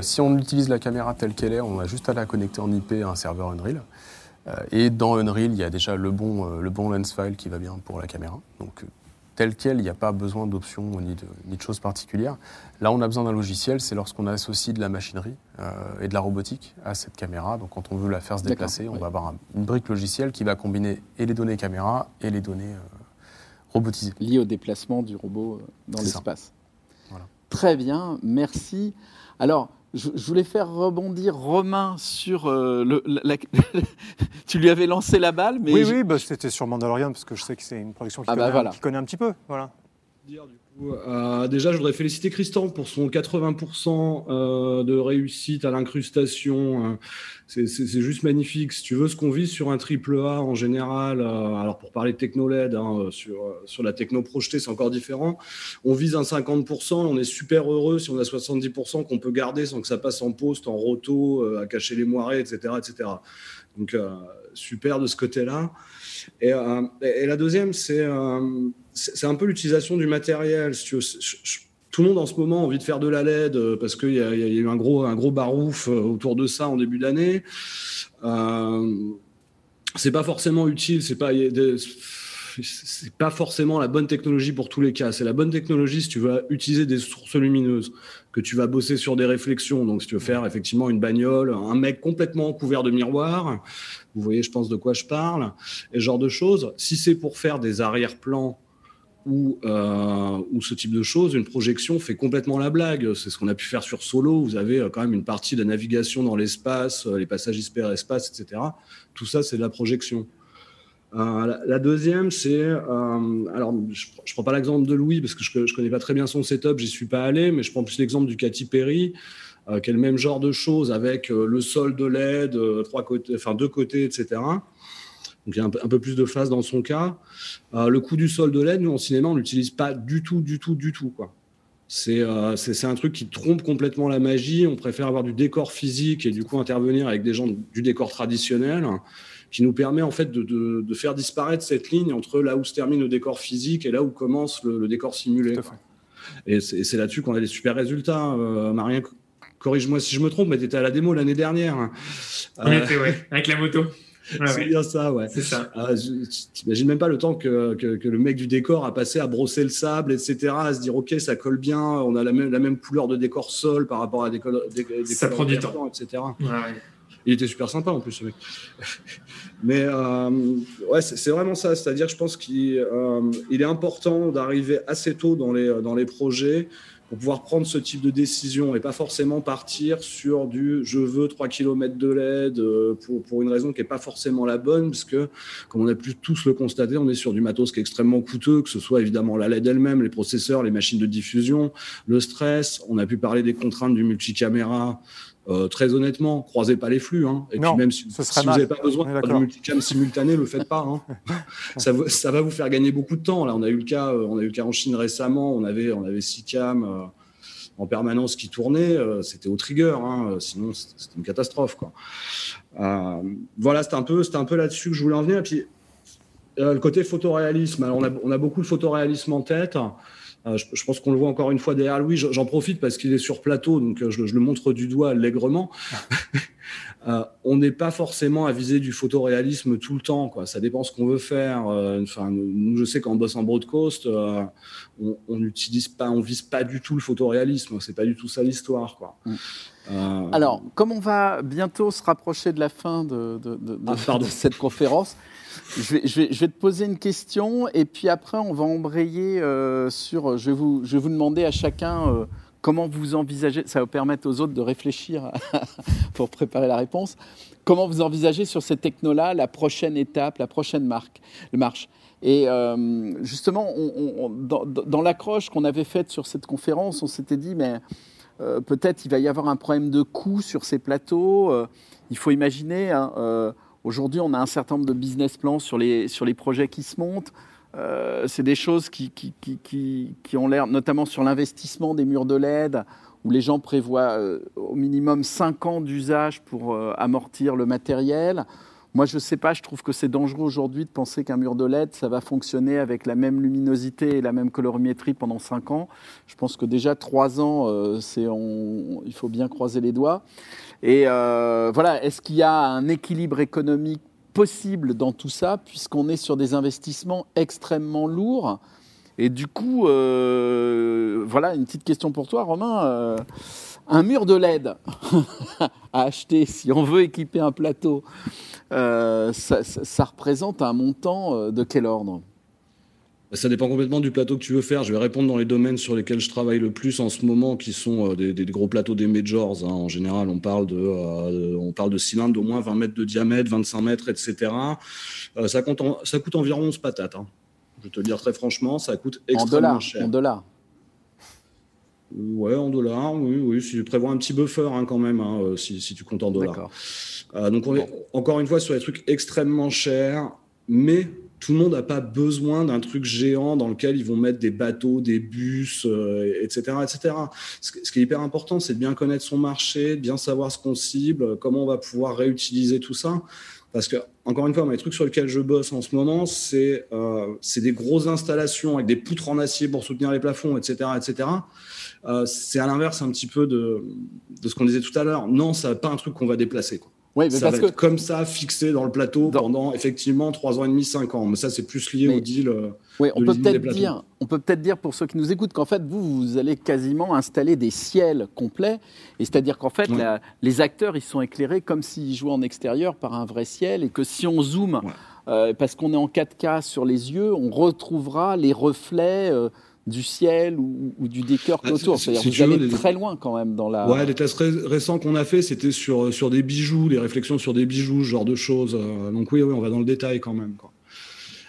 si on utilise la caméra telle qu'elle est, on a juste à la connecter en IP à un serveur Unreal. Euh, et dans Unreal, il y a déjà le bon, euh, le bon lens file qui va bien pour la caméra. Donc, euh, tel quel, il n'y a pas besoin d'options ni de, ni de, choses particulières. Là, on a besoin d'un logiciel, c'est lorsqu'on associe de la machinerie et de la robotique à cette caméra. Donc, quand on veut la faire se déplacer, on va avoir une brique logicielle qui va combiner et les données caméra et les données robotisées. Liées au déplacement du robot dans l'espace. Très bien, merci. Alors, je, voulais faire rebondir Romain sur euh, le. tu lui avais lancé la balle, mais. Oui, oui, bah, c'était sur Mandalorian, parce que je sais que c'est une production qui, ah bah connaît, connaît, un petit peu. Voilà. Euh, déjà, je voudrais féliciter Christian pour son 80% euh, de réussite à l'incrustation. C'est juste magnifique. Si tu veux, ce qu'on vise sur un triple A en général, euh, alors pour parler de techno-LED, hein, sur, la techno projetée, c'est encore différent. On vise un 50%, on est super heureux si on a 70% qu'on peut garder sans que ça passe en poste, en roto, à cacher les moirés, etc. etc. Donc, super de ce côté-là. Et, la deuxième, c'est c'est un peu l'utilisation du matériel. tout le monde en ce moment a envie de faire de la LED euh, parce qu'il y, a eu un gros, un gros barouf euh, autour de ça en début d'année. Euh, c'est pas forcément utile, c'est pas, c'est pas forcément la bonne technologie pour tous les cas. C'est la bonne technologie si tu veux utiliser des sources lumineuses, que tu vas bosser sur des réflexions. Donc, si tu veux faire effectivement une bagnole, un mec complètement couvert de miroirs, vous voyez, je pense de quoi je parle, et ce genre de choses. Si c'est pour faire des arrière-plans ou, euh, ou ce type de choses, une projection fait complètement la blague. C'est ce qu'on a pu faire sur Solo. Vous avez euh, quand même une partie de la navigation dans l'espace, euh, les passages hyperespace, etc. Tout ça, c'est de la projection. Euh, la, deuxième, c'est alors je, je prends pas l'exemple de Louis parce que je, je connais pas très bien son setup, j'y suis pas allé, mais je prends plus l'exemple du Katy Perry, qui est le même genre de choses avec le sol de LED, trois côtés, enfin deux côtés, etc. Donc il y a un, peu plus de face dans son cas. Euh, le coup du sol de LED, nous en cinéma, on l'utilise pas du tout, du tout, du tout. Quoi. C'est un truc qui trompe complètement la magie. On préfère avoir du décor physique et du coup intervenir avec des gens du décor traditionnel qui nous permet en fait de, de, faire disparaître cette ligne entre là où se termine le décor physique et là où commence le, décor simulé. Et c'est là-dessus qu'on a des super résultats. Euh, Marien, corrige-moi si je me trompe, mais tu étais à la démo l'année dernière. On était, ouais, avec la moto. C'est bien ça, ouais. C'est ça. Ah, T'imagines même pas le temps que, que, le mec du décor a passé à brosser le sable, etc., à se dire, OK, ça colle bien, on a la même, la même couleur de décor sol par rapport à des, des, des Ça prend du temps. etc. Ouais, il était super sympa en plus, ce mec. Mais euh, ouais, c'est vraiment ça. C'est-à-dire, je pense qu'il euh, est important d'arriver assez tôt dans les, dans les projets pour pouvoir prendre ce type de décision et pas forcément partir sur du je veux 3 km de LED euh, pour, pour une raison qui n'est pas forcément la bonne, parce que, comme on a pu tous le constater, on est sur du matos qui est extrêmement coûteux, que ce soit évidemment la LED elle-même, les processeurs, les machines de diffusion, le stress. On a pu parler des contraintes du multicaméra. Euh, très honnêtement, croisez pas les flux. Hein. Et puis même si, vous n'avez pas besoin de multicam simultané, le faites pas. Hein. ça, ça, va vous faire gagner beaucoup de temps. Là, on a eu le cas, euh, on a eu le cas en Chine récemment. On avait, on avait six cams euh, en permanence qui tournaient. c'était au trigger. Hein. Sinon, c'était une catastrophe. Quoi. voilà, c'était un peu, c'était un peu là-dessus que je voulais en venir. Et puis le côté photoréalisme. Alors, on a, on a beaucoup de photoréalisme en tête. Euh, je, pense qu'on le voit encore une fois derrière lui. J'en profite parce qu'il est sur plateau, donc euh, je, le montre du doigt allègrement. Euh, on n'est pas forcément à viser du photoréalisme tout le temps. Quoi. Ça dépend ce qu'on veut faire. enfin, nous, je sais qu'en bosse en broadcast, on n'utilise pas, on vise pas du tout le photoréalisme. C'est pas du tout ça l'histoire. Quoi. Mm. Alors, comme on va bientôt se rapprocher de la fin de, de, de ah, cette conférence, je vais, te poser une question et puis après on va embrayer euh, sur. Je vais, vous, demander à chacun euh, comment vous envisagez. Ça va permettre aux autres de réfléchir pour préparer la réponse. Comment vous envisagez sur ces technos-là la prochaine étape, la prochaine marque, marche? Et euh, justement, dans, dans l'accroche qu'on avait faite sur cette conférence, on s'était dit mais peut-être il va y avoir un problème de coût sur ces plateaux. il faut imaginer. Hein, Aujourd'hui, on a un certain nombre de business plans sur les, sur les projets qui se montent. Euh, c'est des choses qui, qui, qui, ont l'air, notamment sur l'investissement des murs de LED, où les gens prévoient euh, au minimum 5 ans d'usage pour euh, amortir le matériel. Moi, je ne sais pas, je trouve que c'est dangereux aujourd'hui de penser qu'un mur de LED, ça va fonctionner avec la même luminosité et la même colorimétrie pendant 5 ans. Je pense que déjà 3 ans, c'est il faut bien croiser les doigts. Et euh, voilà, est-ce qu'il y a un équilibre économique possible dans tout ça, puisqu'on est sur des investissements extrêmement lourds? Et du coup, euh, voilà, une petite question pour toi, Romain. Euh, un mur de LED à acheter si on veut équiper un plateau, ça, représente un montant de quel ordre? Ça dépend complètement du plateau que tu veux faire. Je vais répondre dans les domaines sur lesquels je travaille le plus en ce moment, qui sont euh, des, gros plateaux des majors. Hein. En général, on parle de, euh, on parle de cylindres d'au moins 20 mètres de diamètre, 25 mètres, etc. Euh, ça, coûte ça coûte environ 11 patates. Hein. Je vais te le dire très franchement, ça coûte extrêmement cher. En dollars Ouais, en dollars, oui, oui. Si tu prévois un petit buffer hein, quand même, hein, si, si, tu comptes en dollars. donc, on est encore une fois sur des trucs extrêmement chers, mais tout le monde n'a pas besoin d'un truc géant dans lequel ils vont mettre des bateaux, des bus, etc., euh, etc. Ce, qui est hyper important, c'est de bien connaître son marché, de bien savoir ce qu'on cible, comment on va pouvoir réutiliser tout ça. Parce que, encore une fois, les trucs sur lesquels je bosse en ce moment, c'est euh, des grosses installations avec des poutres en acier pour soutenir les plafonds, etc., etc. Euh, c'est à l'inverse un petit peu de, de ce qu'on disait tout à l'heure. Non, ça pas un truc qu'on va déplacer. Quoi. Oui, mais ça parce va être comme ça, fixé dans le plateau pendant effectivement 3 ans et demi, 5 ans. Mais ça, c'est plus lié au deal. Euh, oui, on peut peut-être dire, on peut peut-être dire pour ceux qui nous écoutent qu'en fait, vous, vous allez quasiment installer des ciels complets. Et c'est-à-dire qu'en fait, les acteurs, ils sont éclairés comme s'ils jouaient en extérieur par un vrai ciel. Et que si on zoome, euh, parce qu'on est en 4K sur les yeux, on retrouvera les reflets. Euh, du ciel ou, du décor ah, autour. C'est-à-dire vous allez très loin quand même dans la. Ouais, les tests récents qu'on a fait, c'était sur, sur des bijoux, des réflexions sur des bijoux, ce genre de choses. Euh, donc oui, oui, on va dans le détail quand même. Quoi.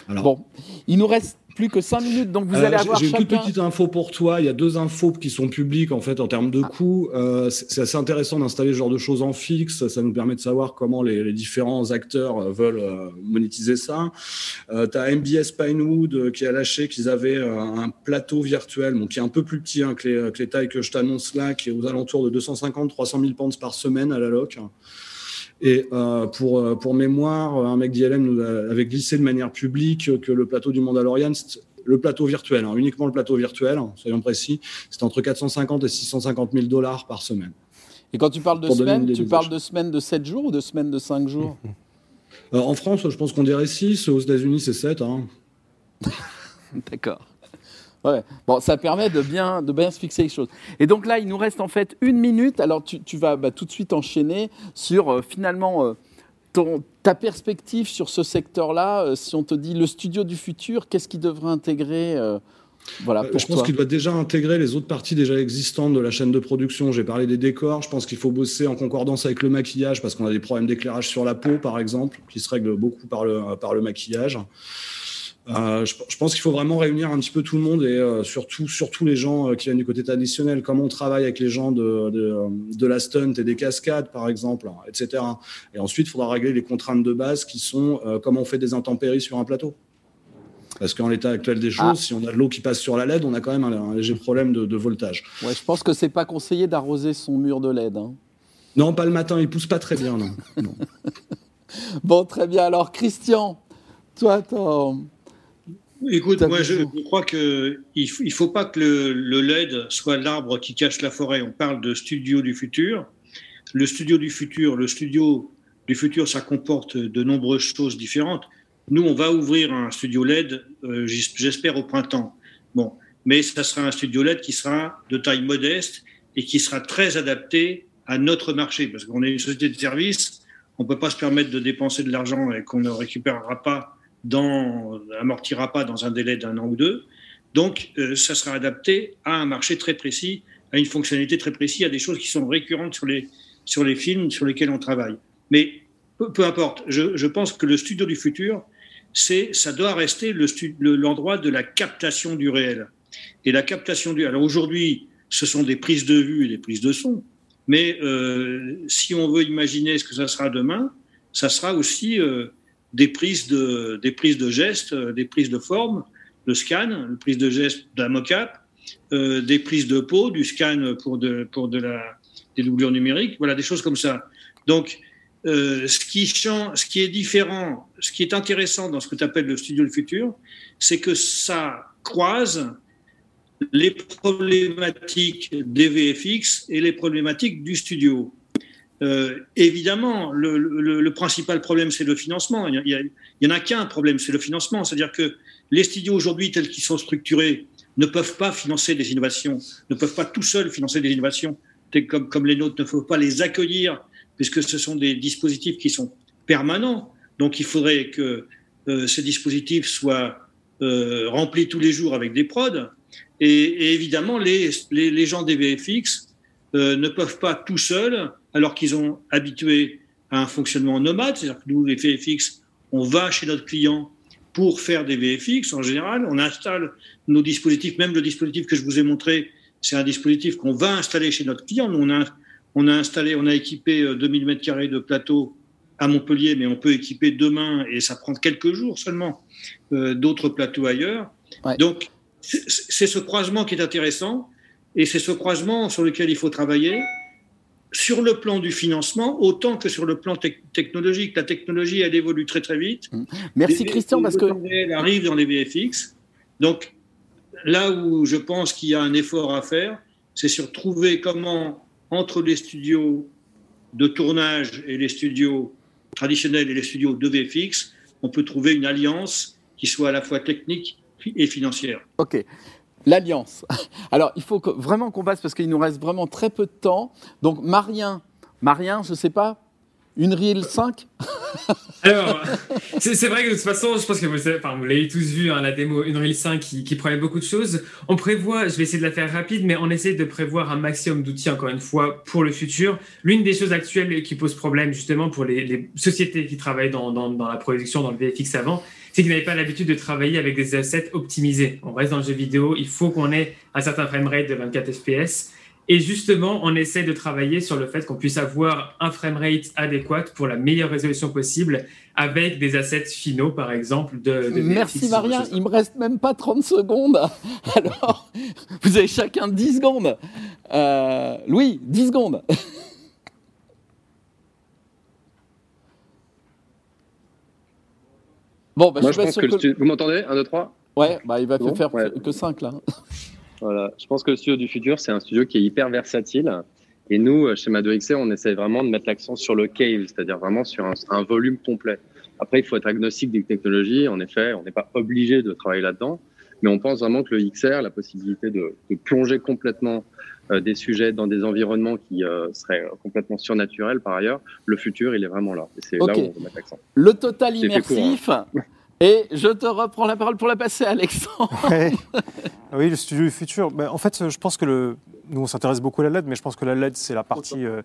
Alors... Bon, il nous reste plus que 5 minutes, donc vous allez avoir J'ai chacun... une toute petite info pour toi. Il y a deux infos qui sont publiques en fait en termes de coûts. Euh, c'est assez intéressant d'installer ce genre de choses en fixe. Ça nous permet de savoir comment les, les différents acteurs veulent euh, monétiser ça. Euh, tu as MBS Pinewood qui a lâché qu'ils avaient un plateau virtuel, bon, qui est un peu plus petit hein, que, les, que, les, tailles que je t'annonce là, qui est aux alentours de 250-300 000 pounds par semaine à la loc. Et euh, pour, pour mémoire, un mec d'ILM nous avait glissé de manière publique que le plateau du Mandalorian, le plateau virtuel, hein, uniquement le plateau virtuel, hein, soyons précis, c'était entre 450 et 650 000 dollars par semaine. Et quand tu parles de semaine, tu parles de semaine de 7 jours ou de semaine de 5 jours? Euh, En France, je pense qu'on dirait 6, aux États-Unis, c'est 7. Hein. D'accord. Ouais. Bon, ça permet de bien, de bien se fixer les choses. Et donc là, il nous reste en fait une minute. Alors tu, tu vas bah, tout de suite enchaîner sur euh, finalement euh, ton, ta perspective sur ce secteur-là. Euh, si on te dit le studio du futur, qu'est-ce qui devrait intégrer voilà, pour je pense qu'il doit déjà intégrer les autres parties déjà existantes de la chaîne de production. J'ai parlé des décors. Je pense qu'il faut bosser en concordance avec le maquillage parce qu'on a des problèmes d'éclairage sur la peau, par exemple, qui se règlent beaucoup par le, par le maquillage. Euh, je, je, pense qu'il faut vraiment réunir un petit peu tout le monde et euh, surtout, surtout les gens euh, qui viennent du côté traditionnel. Comment on travaille avec les gens de, de, de, la stunt et des cascades, par exemple, etc. Et ensuite, il faudra régler les contraintes de base qui sont euh, comment on fait des intempéries sur un plateau. Parce qu'en l'état actuel des choses, ah. si on a de l'eau qui passe sur la LED, on a quand même un, un léger problème de, de, voltage. Ouais, je pense que c'est pas conseillé d'arroser son mur de LED. Hein. Non, pas le matin, il pousse pas très bien, non. non. bon, très bien. Alors, Christian, toi, ton Écoute, moi je, je, crois qu'il ne faut pas que le, le LED soit l'arbre qui cache la forêt. On parle de studio du futur. Le studio du futur, le studio du futur, ça comporte de nombreuses choses différentes. Nous, on va ouvrir un studio LED, euh, j'espère au printemps. Bon, mais ça sera un studio LED qui sera de taille modeste et qui sera très adapté à notre marché, parce qu'on est une société de service, on ne peut pas se permettre de dépenser de l'argent et qu'on ne récupérera pas dans, amortira pas dans un délai d'un an ou deux. Donc, euh, ça sera adapté à un marché très précis, à une fonctionnalité très précise, à des choses qui sont récurrentes sur les, sur les films sur lesquels on travaille. Mais peu, importe, je, je, pense que le studio du futur, ça doit rester l'endroit le, de la captation du réel. Et la captation du. Alors aujourd'hui, ce sont des prises de vue et des prises de son. Mais euh, si on veut imaginer ce que ça sera demain, ça sera aussi euh, des prises de, des prises de gestes, des prises de forme, le scan, le prise de geste d'un mocap, euh, des prises de peau, du scan pour, de, pour de la, des doublures numériques, voilà, des choses comme ça. Donc, euh, ce, qui change, ce qui est différent, ce qui est intéressant dans ce que tu appelles le studio du futur, c'est que ça croise les problématiques des VFX et les problématiques du studio. Euh, évidemment, le, le, le, principal problème, c'est le financement. Il n'y en a qu'un problème, c'est le financement. C'est-à-dire que les studios aujourd'hui, tels qu'ils sont structurés, ne peuvent pas financer des innovations, ne peuvent pas tout seuls financer des innovations, comme, comme les nôtres, ne peuvent pas les accueillir, puisque ce sont des dispositifs qui sont permanents. Donc il faudrait que euh, ces dispositifs soient euh, remplis tous les jours avec des prods. Et, et évidemment, les, les, les, gens des VFX euh, ne peuvent pas tout seuls alors qu'ils ont habitué à un fonctionnement nomade, c'est-à-dire que nous, les VFX, on va chez notre client pour faire des VFX en général, on installe nos dispositifs, même le dispositif que je vous ai montré, c'est un dispositif qu'on va installer chez notre client. Nous, on a, on a installé, on a équipé 2000 mètres carrés de plateau à Montpellier, mais on peut équiper demain, et ça prend quelques jours seulement, euh, d'autres plateaux ailleurs. Ouais. Donc, c'est ce croisement qui est intéressant, et c'est ce croisement sur lequel il faut travailler sur le plan du financement autant que sur le plan te technologique. La technologie, elle évolue très très vite. Mmh. Merci les, Christian, parce que... Elle arrive dans les VFX. Donc là où je pense qu'il y a un effort à faire, c'est sur trouver comment, entre les studios de tournage et les studios traditionnels et les studios de VFX, on peut trouver une alliance qui soit à la fois technique et financière. Ok. L'alliance. Alors, il faut que, vraiment qu'on passe parce qu'il nous reste vraiment très peu de temps. Donc, Marien, Marien, je ne sais pas, une Reel 5 Alors, c'est vrai que de toute façon, je pense que vous, l'avez tous vu, hein, la démo Unreal 5 qui, qui beaucoup de choses. On prévoit, je vais essayer de la faire rapide, mais on essaie de prévoir un maximum d'outils, encore une fois, pour le futur. L'une des choses actuelles qui pose problème, justement, pour les, sociétés qui travaillent dans, dans, la production, dans le VFX avant, c'est qu'ils n'avaient pas l'habitude de travailler avec des assets optimisés. On reste dans le jeu vidéo, il faut qu'on ait un certain framerate de 24 fps. Et justement, on essaie de travailler sur le fait qu'on puisse avoir un framerate adéquat pour la meilleure résolution possible avec des assets finaux, par exemple. De, Merci Maria, il me reste même pas 30 secondes. Alors, vous avez chacun 10 secondes. Euh, Louis, 10 secondes. Bon, bah, je, pense que, Vous m'entendez 1, 2, 3 Ouais, bah, il va faire que 5 là. Voilà, je pense que le studio du futur, c'est un studio qui est hyper versatile. Et nous, chez Mado-XR, on essaie vraiment de mettre l'accent sur le cave, c'est-à-dire vraiment sur un, volume complet. Après, il faut être agnostique des technologies. En effet, on n'est pas obligé de travailler là-dedans. Mais on pense vraiment que le XR, la possibilité de, de plonger complètement euh, des sujets dans des environnements qui euh, seraient complètement surnaturels par ailleurs, le futur, il est vraiment là. Et c'est là où on va mettre l'accent. Le total immersif. Hein. Et je te reprends la parole pour la passer, Alexandre. Oui, le studio du futur. Ben, en fait, je pense que le... nous, on s'intéresse beaucoup à la LED, mais je pense que la LED, c'est la partie euh,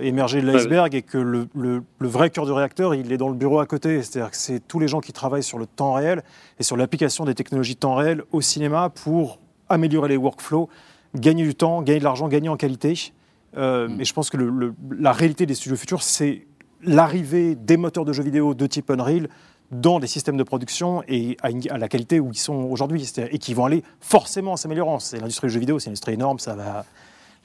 émergée de l'iceberg et que le, le, vrai cœur du réacteur, il est dans le bureau à côté. C'est-à-dire que c'est tous les gens qui travaillent sur le temps réel et sur l'application des technologies de temps réel au cinéma pour améliorer les workflows, gagner du temps, gagner de l'argent, gagner en qualité. Euh, mm. Et je pense que la réalité des studios futurs, c'est l'arrivée des moteurs de jeux vidéo de type Unreal dans des systèmes de production et à, la qualité où ils sont aujourd'hui, et qui vont aller forcément en s'améliorant. C'est l'industrie du jeu vidéo, c'est une industrie énorme, ça va.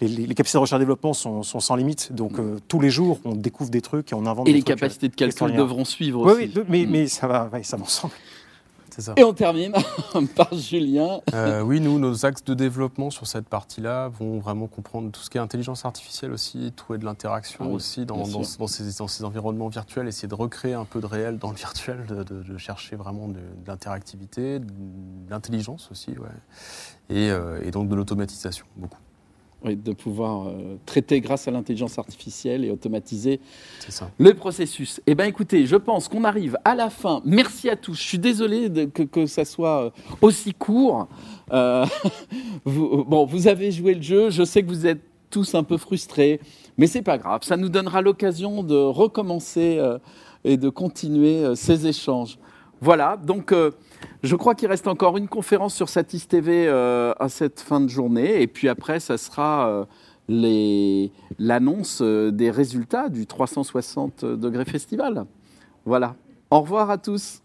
Les, capacités de recherche et développement sont, sans limite, donc euh, tous les jours on découvre des trucs et on invente. Et les capacités de calcul devront suivre aussi. Oui, mais, mm. mais, ça va, ça va Et on termine par Julien. Euh, oui, nous, nos axes de développement sur cette partie-là vont vraiment comprendre tout ce qui est intelligence artificielle aussi, trouver de l'interaction ah aussi dans, dans, ces, environnements virtuels, essayer de recréer un peu de réel dans le virtuel, de, chercher vraiment de, l'interactivité, de l'intelligence aussi, ouais. et, euh, et donc de l'automatisation, beaucoup de pouvoir euh, traiter grâce à l'intelligence artificielle et automatiser le processus. Eh bien, écoutez, je pense qu'on arrive à la fin. Merci à tous. Je suis désolé que, que, ça soit euh, aussi court. Euh, vous, bon, vous avez joué le jeu. Je sais que vous êtes tous un peu frustrés, mais c'est pas grave. Ça nous donnera l'occasion de recommencer et de continuer ces échanges. Voilà. Donc. Je crois qu'il reste encore une conférence sur Satis TV euh, à cette fin de journée. Et puis après, ça sera euh, l'annonce euh, des résultats du 360 degrés festival. Voilà. Au revoir à tous.